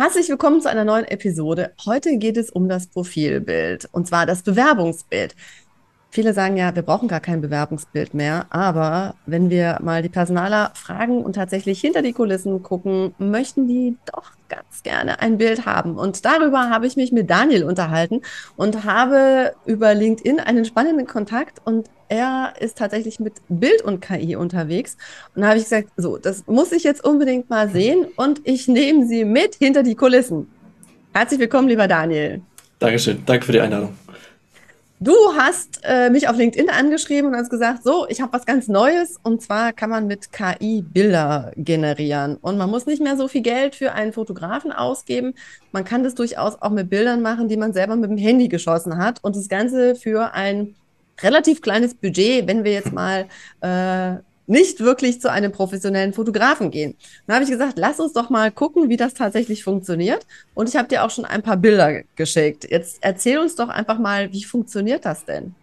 Herzlich willkommen zu einer neuen Episode. Heute geht es um das Profilbild und zwar das Bewerbungsbild. Viele sagen ja, wir brauchen gar kein Bewerbungsbild mehr, aber wenn wir mal die Personaler fragen und tatsächlich hinter die Kulissen gucken, möchten die doch ganz gerne ein Bild haben. Und darüber habe ich mich mit Daniel unterhalten und habe über LinkedIn einen spannenden Kontakt und er ist tatsächlich mit Bild und KI unterwegs. Und da habe ich gesagt, so, das muss ich jetzt unbedingt mal sehen und ich nehme sie mit hinter die Kulissen. Herzlich willkommen, lieber Daniel. Dankeschön, danke für die Einladung. Du hast äh, mich auf LinkedIn angeschrieben und hast gesagt, so, ich habe was ganz Neues. Und zwar kann man mit KI Bilder generieren. Und man muss nicht mehr so viel Geld für einen Fotografen ausgeben. Man kann das durchaus auch mit Bildern machen, die man selber mit dem Handy geschossen hat. Und das Ganze für ein relativ kleines Budget, wenn wir jetzt mal äh, nicht wirklich zu einem professionellen Fotografen gehen. Dann habe ich gesagt, lass uns doch mal gucken, wie das tatsächlich funktioniert. Und ich habe dir auch schon ein paar Bilder geschickt. Jetzt erzähl uns doch einfach mal, wie funktioniert das denn?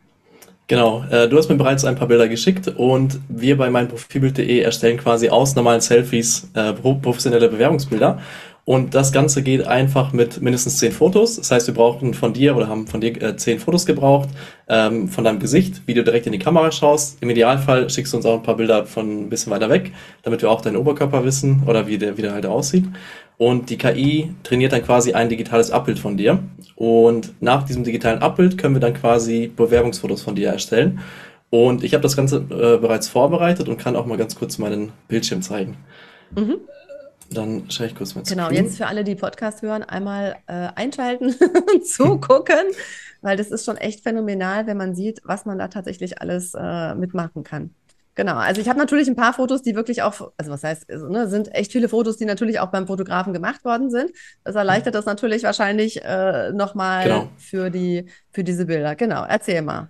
Genau, äh, du hast mir bereits ein paar Bilder geschickt und wir bei meinprofilbild.de erstellen quasi aus normalen Selfies äh, professionelle Bewerbungsbilder und das Ganze geht einfach mit mindestens zehn Fotos. Das heißt, wir brauchen von dir oder haben von dir äh, zehn Fotos gebraucht, ähm, von deinem Gesicht, wie du direkt in die Kamera schaust. Im Idealfall schickst du uns auch ein paar Bilder von ein bisschen weiter weg, damit wir auch deinen Oberkörper wissen oder wie der, wie der halt aussieht. Und die KI trainiert dann quasi ein digitales Abbild von dir. Und nach diesem digitalen Abbild können wir dann quasi Bewerbungsfotos von dir erstellen. Und ich habe das Ganze äh, bereits vorbereitet und kann auch mal ganz kurz meinen Bildschirm zeigen. Mhm. Dann schaue ich kurz mal zu. Genau, jetzt für alle, die Podcast hören, einmal äh, einschalten und zugucken, weil das ist schon echt phänomenal, wenn man sieht, was man da tatsächlich alles äh, mitmachen kann. Genau, also ich habe natürlich ein paar Fotos, die wirklich auch, also was heißt, also, ne, sind echt viele Fotos, die natürlich auch beim Fotografen gemacht worden sind. Das erleichtert das natürlich wahrscheinlich äh, nochmal genau. für, die, für diese Bilder. Genau, erzähl mal.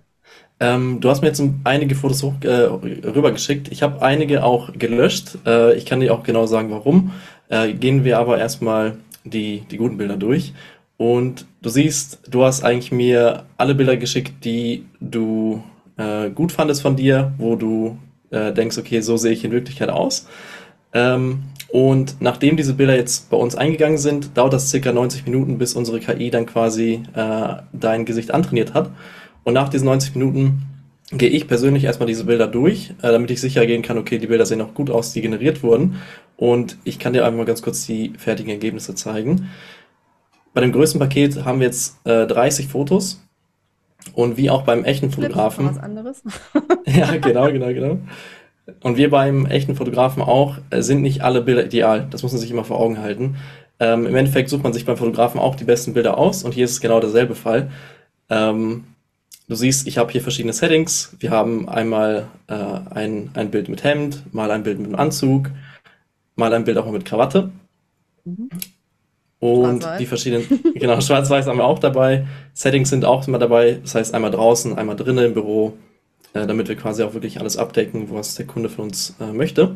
Ähm, du hast mir jetzt einige Fotos hoch, äh, rübergeschickt. Ich habe einige auch gelöscht. Äh, ich kann dir auch genau sagen, warum. Äh, gehen wir aber erstmal die, die guten Bilder durch. Und du siehst, du hast eigentlich mir alle Bilder geschickt, die du äh, gut fandest von dir, wo du äh, denkst, okay, so sehe ich in Wirklichkeit aus. Ähm, und nachdem diese Bilder jetzt bei uns eingegangen sind, dauert das circa 90 Minuten, bis unsere KI dann quasi äh, dein Gesicht antrainiert hat. Und nach diesen 90 Minuten gehe ich persönlich erstmal diese Bilder durch, äh, damit ich sicher gehen kann, okay, die Bilder sehen auch gut aus, die generiert wurden. Und ich kann dir einfach mal ganz kurz die fertigen Ergebnisse zeigen. Bei dem größten Paket haben wir jetzt äh, 30 Fotos. Und wie auch beim echten Fotografen. Was anderes. ja, genau, genau, genau. Und wir beim echten Fotografen auch, äh, sind nicht alle Bilder ideal. Das muss man sich immer vor Augen halten. Ähm, Im Endeffekt sucht man sich beim Fotografen auch die besten Bilder aus und hier ist es genau derselbe Fall. Ähm, Du siehst, ich habe hier verschiedene Settings. Wir haben einmal äh, ein, ein Bild mit Hemd, mal ein Bild mit einem Anzug, mal ein Bild auch mit Krawatte. Mhm. Und die verschiedenen, genau, schwarz-weiß haben wir auch dabei. Settings sind auch immer dabei. Das heißt, einmal draußen, einmal drinnen im Büro, äh, damit wir quasi auch wirklich alles abdecken, was der Kunde von uns äh, möchte.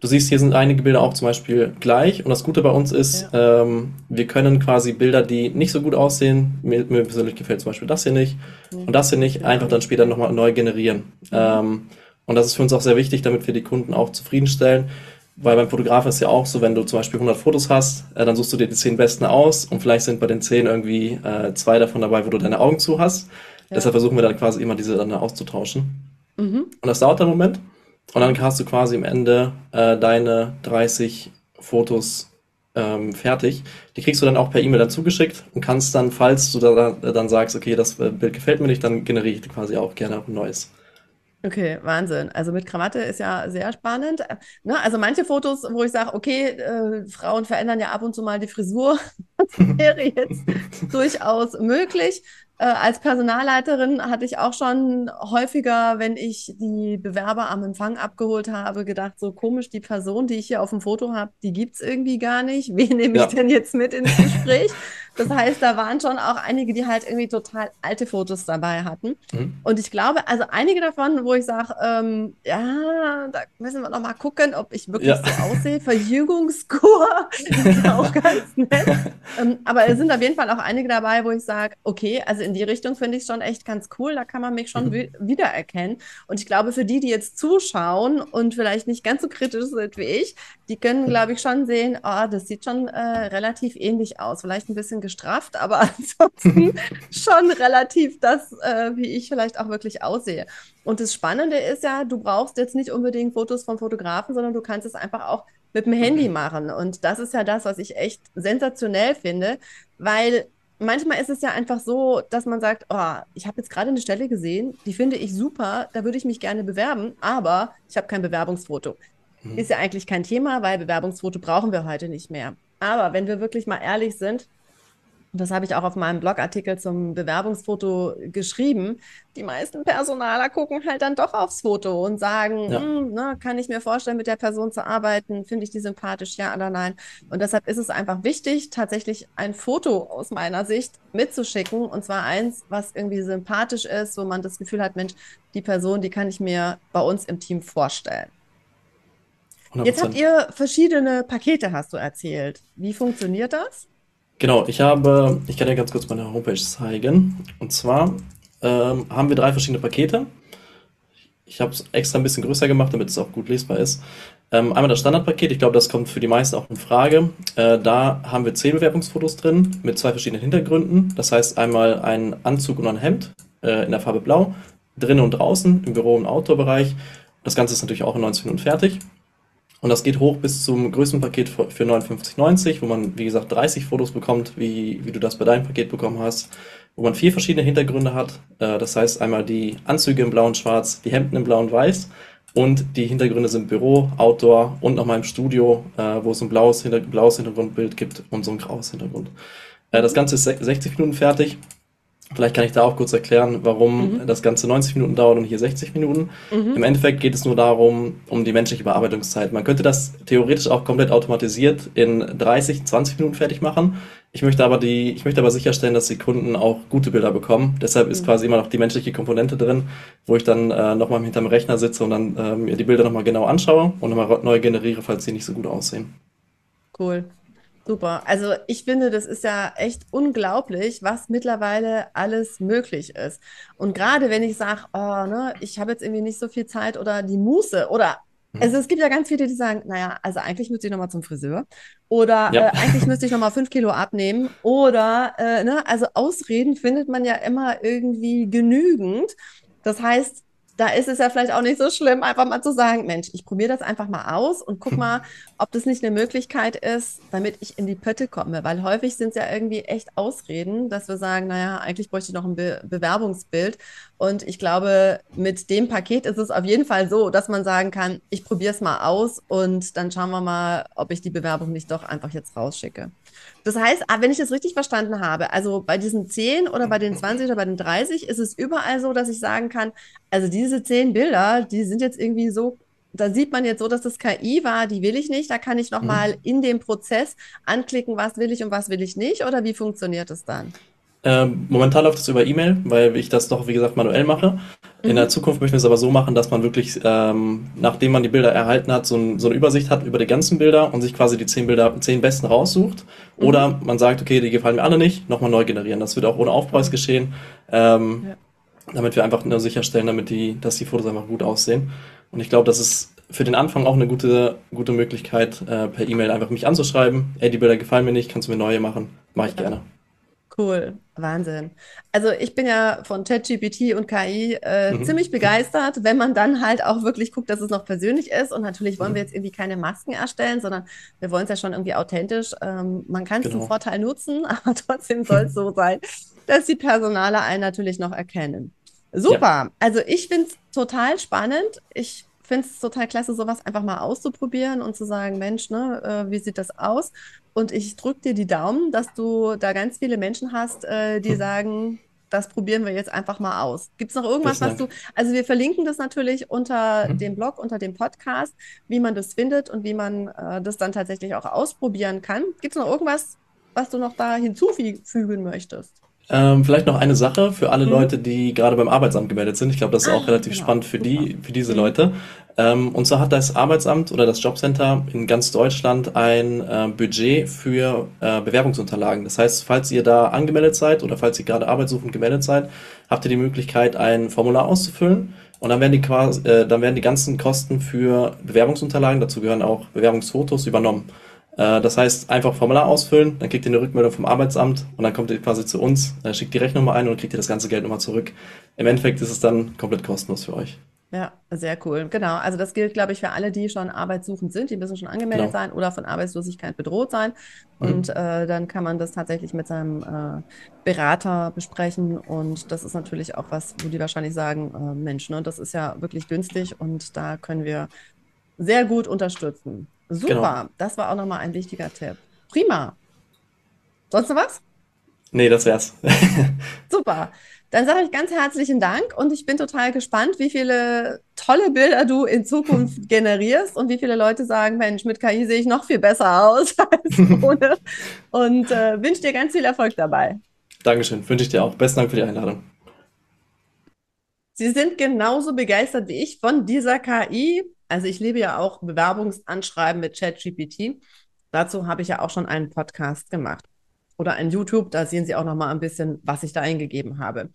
Du siehst, hier sind einige Bilder auch zum Beispiel gleich. Und das Gute bei uns ist, ja. ähm, wir können quasi Bilder, die nicht so gut aussehen, mir, mir persönlich gefällt zum Beispiel das hier nicht mhm. und das hier nicht, einfach dann später nochmal neu generieren. Mhm. Ähm, und das ist für uns auch sehr wichtig, damit wir die Kunden auch zufriedenstellen. Weil beim Fotografen ist ja auch so, wenn du zum Beispiel 100 Fotos hast, äh, dann suchst du dir die 10 besten aus und vielleicht sind bei den 10 irgendwie äh, zwei davon dabei, wo du deine Augen zu hast. Ja. Deshalb versuchen wir dann quasi immer diese dann auszutauschen. Mhm. Und das dauert einen Moment. Und dann hast du quasi am Ende äh, deine 30 Fotos ähm, fertig. Die kriegst du dann auch per E-Mail dann zugeschickt und kannst dann, falls du da, dann sagst, okay, das äh, Bild gefällt mir nicht, dann generiere ich quasi auch gerne ein neues. Okay, Wahnsinn. Also mit Krawatte ist ja sehr spannend. Ne? Also manche Fotos, wo ich sage, okay, äh, Frauen verändern ja ab und zu mal die Frisur, das wäre jetzt durchaus möglich. Äh, als Personalleiterin hatte ich auch schon häufiger, wenn ich die Bewerber am Empfang abgeholt habe, gedacht, so komisch, die Person, die ich hier auf dem Foto habe, die gibt es irgendwie gar nicht. Wen nehme ich ja. denn jetzt mit ins Gespräch? das heißt, da waren schon auch einige, die halt irgendwie total alte Fotos dabei hatten. Mhm. Und ich glaube, also einige davon, wo ich sage, ähm, ja, da müssen wir noch mal gucken, ob ich wirklich ja. so aussehe. Verjüngungskur ist auch ganz nett. Ähm, aber es sind auf jeden Fall auch einige dabei, wo ich sage, okay, also in die Richtung finde ich es schon echt ganz cool. Da kann man mich schon mhm. wiedererkennen. Und ich glaube, für die, die jetzt zuschauen und vielleicht nicht ganz so kritisch sind wie ich, die können, glaube ich, schon sehen, oh, das sieht schon äh, relativ ähnlich aus. Vielleicht ein bisschen gestrafft, aber ansonsten schon relativ das, äh, wie ich vielleicht auch wirklich aussehe. Und das Spannende ist ja, du brauchst jetzt nicht unbedingt Fotos vom Fotografen, sondern du kannst es einfach auch mit dem Handy machen. Und das ist ja das, was ich echt sensationell finde, weil manchmal ist es ja einfach so, dass man sagt, oh, ich habe jetzt gerade eine Stelle gesehen, die finde ich super, da würde ich mich gerne bewerben, aber ich habe kein Bewerbungsfoto. Mhm. Ist ja eigentlich kein Thema, weil Bewerbungsfoto brauchen wir heute nicht mehr. Aber wenn wir wirklich mal ehrlich sind, das habe ich auch auf meinem Blogartikel zum Bewerbungsfoto geschrieben, die meisten Personaler gucken halt dann doch aufs Foto und sagen, ja. hm, ne, kann ich mir vorstellen, mit der Person zu arbeiten, finde ich die sympathisch, ja oder nein. Und deshalb ist es einfach wichtig, tatsächlich ein Foto aus meiner Sicht mitzuschicken, und zwar eins, was irgendwie sympathisch ist, wo man das Gefühl hat, Mensch, die Person, die kann ich mir bei uns im Team vorstellen. 100%. Jetzt habt ihr verschiedene Pakete, hast du erzählt. Wie funktioniert das? Genau, ich habe, ich kann dir ganz kurz meine Homepage zeigen. Und zwar ähm, haben wir drei verschiedene Pakete. Ich habe es extra ein bisschen größer gemacht, damit es auch gut lesbar ist. Ähm, einmal das Standardpaket, ich glaube, das kommt für die meisten auch in Frage. Äh, da haben wir zehn Bewerbungsfotos drin mit zwei verschiedenen Hintergründen. Das heißt einmal ein Anzug und ein Hemd äh, in der Farbe Blau, drinnen und draußen, im Büro- und Outdoor-Bereich. Das Ganze ist natürlich auch in 90 Minuten fertig. Und das geht hoch bis zum größten Paket für 59,90, wo man, wie gesagt, 30 Fotos bekommt, wie, wie du das bei deinem Paket bekommen hast, wo man vier verschiedene Hintergründe hat. Äh, das heißt einmal die Anzüge in blau und schwarz, die Hemden in blau und weiß und die Hintergründe sind Büro, Outdoor und nochmal im Studio, äh, wo es ein blaues, Hinter blaues Hintergrundbild gibt und so ein graues Hintergrund. Äh, das Ganze ist 60 Minuten fertig. Vielleicht kann ich da auch kurz erklären, warum mhm. das Ganze 90 Minuten dauert und hier 60 Minuten. Mhm. Im Endeffekt geht es nur darum, um die menschliche Bearbeitungszeit. Man könnte das theoretisch auch komplett automatisiert in 30, 20 Minuten fertig machen. Ich möchte aber die, ich möchte aber sicherstellen, dass die Kunden auch gute Bilder bekommen. Deshalb ist mhm. quasi immer noch die menschliche Komponente drin, wo ich dann äh, nochmal hinterm Rechner sitze und dann äh, mir die Bilder nochmal genau anschaue und nochmal neu generiere, falls sie nicht so gut aussehen. Cool. Super. Also ich finde, das ist ja echt unglaublich, was mittlerweile alles möglich ist. Und gerade wenn ich sage, oh, ne, ich habe jetzt irgendwie nicht so viel Zeit oder die Muße oder mhm. also es gibt ja ganz viele, die sagen, naja, also eigentlich müsste ich nochmal zum Friseur oder ja. äh, eigentlich müsste ich nochmal fünf Kilo abnehmen oder, äh, ne, also Ausreden findet man ja immer irgendwie genügend. Das heißt, da ist es ja vielleicht auch nicht so schlimm, einfach mal zu sagen, Mensch, ich probiere das einfach mal aus und guck mal, ob das nicht eine Möglichkeit ist, damit ich in die Pötte komme. Weil häufig sind es ja irgendwie echt Ausreden, dass wir sagen, naja, eigentlich bräuchte ich noch ein Be Bewerbungsbild. Und ich glaube, mit dem Paket ist es auf jeden Fall so, dass man sagen kann, ich probiere es mal aus und dann schauen wir mal, ob ich die Bewerbung nicht doch einfach jetzt rausschicke. Das heißt, ah, wenn ich das richtig verstanden habe, also bei diesen 10 oder bei den 20 oder bei den 30 ist es überall so, dass ich sagen kann, also diese 10 Bilder, die sind jetzt irgendwie so, da sieht man jetzt so, dass das KI war, die will ich nicht. Da kann ich nochmal mhm. in dem Prozess anklicken, was will ich und was will ich nicht oder wie funktioniert es dann? Ähm, momentan läuft es über E-Mail, weil ich das doch, wie gesagt, manuell mache. In mhm. der Zukunft möchten wir es aber so machen, dass man wirklich, ähm, nachdem man die Bilder erhalten hat, so, ein, so, eine Übersicht hat über die ganzen Bilder und sich quasi die zehn Bilder, zehn besten raussucht. Mhm. Oder man sagt, okay, die gefallen mir alle nicht, nochmal neu generieren. Das wird auch ohne Aufpreis geschehen. Ähm, ja. Damit wir einfach nur sicherstellen, damit die, dass die Fotos einfach gut aussehen. Und ich glaube, das ist für den Anfang auch eine gute, gute Möglichkeit, äh, per E-Mail einfach mich anzuschreiben. Ey, die Bilder gefallen mir nicht, kannst du mir neue machen? Mache ich gerne. Cool, Wahnsinn. Also ich bin ja von ChatGPT und KI äh, mhm. ziemlich begeistert, wenn man dann halt auch wirklich guckt, dass es noch persönlich ist. Und natürlich wollen mhm. wir jetzt irgendwie keine Masken erstellen, sondern wir wollen es ja schon irgendwie authentisch. Ähm, man kann es genau. zum Vorteil nutzen, aber trotzdem soll es so sein, dass die Personale einen natürlich noch erkennen. Super. Ja. Also ich finde es total spannend. Ich finde es total klasse, sowas einfach mal auszuprobieren und zu sagen, Mensch, ne, äh, wie sieht das aus? Und ich drücke dir die Daumen, dass du da ganz viele Menschen hast, äh, die hm. sagen, das probieren wir jetzt einfach mal aus. Gibt es noch irgendwas, was du, also wir verlinken das natürlich unter mhm. dem Blog, unter dem Podcast, wie man das findet und wie man äh, das dann tatsächlich auch ausprobieren kann. Gibt es noch irgendwas, was du noch da hinzufügen möchtest? Ähm, vielleicht noch eine Sache für alle mhm. Leute, die gerade beim Arbeitsamt gemeldet sind. Ich glaube, das ist ah, auch relativ genau. spannend für die, für diese mhm. Leute. Ähm, und zwar hat das Arbeitsamt oder das Jobcenter in ganz Deutschland ein äh, Budget für äh, Bewerbungsunterlagen. Das heißt, falls ihr da angemeldet seid oder falls ihr gerade arbeitssuchend gemeldet seid, habt ihr die Möglichkeit, ein Formular auszufüllen. Und dann werden die quasi, äh, dann werden die ganzen Kosten für Bewerbungsunterlagen, dazu gehören auch Bewerbungsfotos, übernommen. Äh, das heißt, einfach Formular ausfüllen, dann kriegt ihr eine Rückmeldung vom Arbeitsamt und dann kommt ihr quasi zu uns, äh, schickt die Rechnung mal ein und kriegt ihr das ganze Geld nochmal zurück. Im Endeffekt ist es dann komplett kostenlos für euch. Ja, sehr cool. Genau. Also das gilt, glaube ich, für alle, die schon arbeitssuchend sind. Die müssen schon angemeldet genau. sein oder von Arbeitslosigkeit bedroht sein. Mhm. Und äh, dann kann man das tatsächlich mit seinem äh, Berater besprechen. Und das ist natürlich auch was, wo die wahrscheinlich sagen, äh, Mensch, ne, das ist ja wirklich günstig und da können wir sehr gut unterstützen. Super, genau. das war auch nochmal ein wichtiger Tipp. Prima. Sonst noch was? Nee, das wär's. Super. Dann sage ich ganz herzlichen Dank und ich bin total gespannt, wie viele tolle Bilder du in Zukunft generierst und wie viele Leute sagen, Mensch, mit KI sehe ich noch viel besser aus als ohne. und äh, wünsche dir ganz viel Erfolg dabei. Dankeschön, wünsche ich dir auch. Besten Dank für die Einladung. Sie sind genauso begeistert wie ich von dieser KI. Also ich liebe ja auch Bewerbungsanschreiben mit ChatGPT. Dazu habe ich ja auch schon einen Podcast gemacht oder ein YouTube. Da sehen Sie auch noch mal ein bisschen, was ich da eingegeben habe.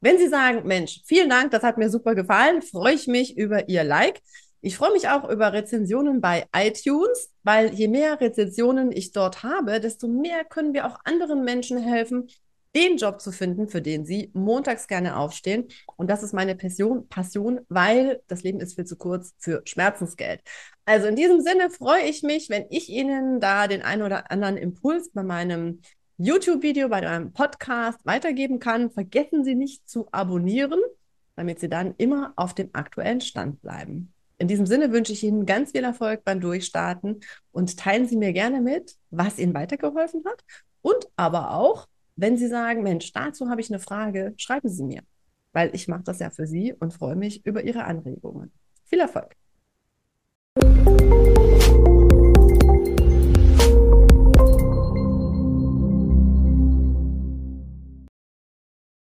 Wenn Sie sagen, Mensch, vielen Dank, das hat mir super gefallen, freue ich mich über Ihr Like. Ich freue mich auch über Rezensionen bei iTunes, weil je mehr Rezensionen ich dort habe, desto mehr können wir auch anderen Menschen helfen, den Job zu finden, für den sie montags gerne aufstehen. Und das ist meine Passion, Passion, weil das Leben ist viel zu kurz für Schmerzensgeld. Also in diesem Sinne freue ich mich, wenn ich Ihnen da den einen oder anderen Impuls bei meinem YouTube-Video, bei meinem Podcast weitergeben kann. Vergessen Sie nicht zu abonnieren, damit Sie dann immer auf dem aktuellen Stand bleiben. In diesem Sinne wünsche ich Ihnen ganz viel Erfolg beim Durchstarten und teilen Sie mir gerne mit, was Ihnen weitergeholfen hat und aber auch, wenn Sie sagen, Mensch, dazu habe ich eine Frage, schreiben Sie mir, weil ich mache das ja für Sie und freue mich über Ihre Anregungen. Viel Erfolg!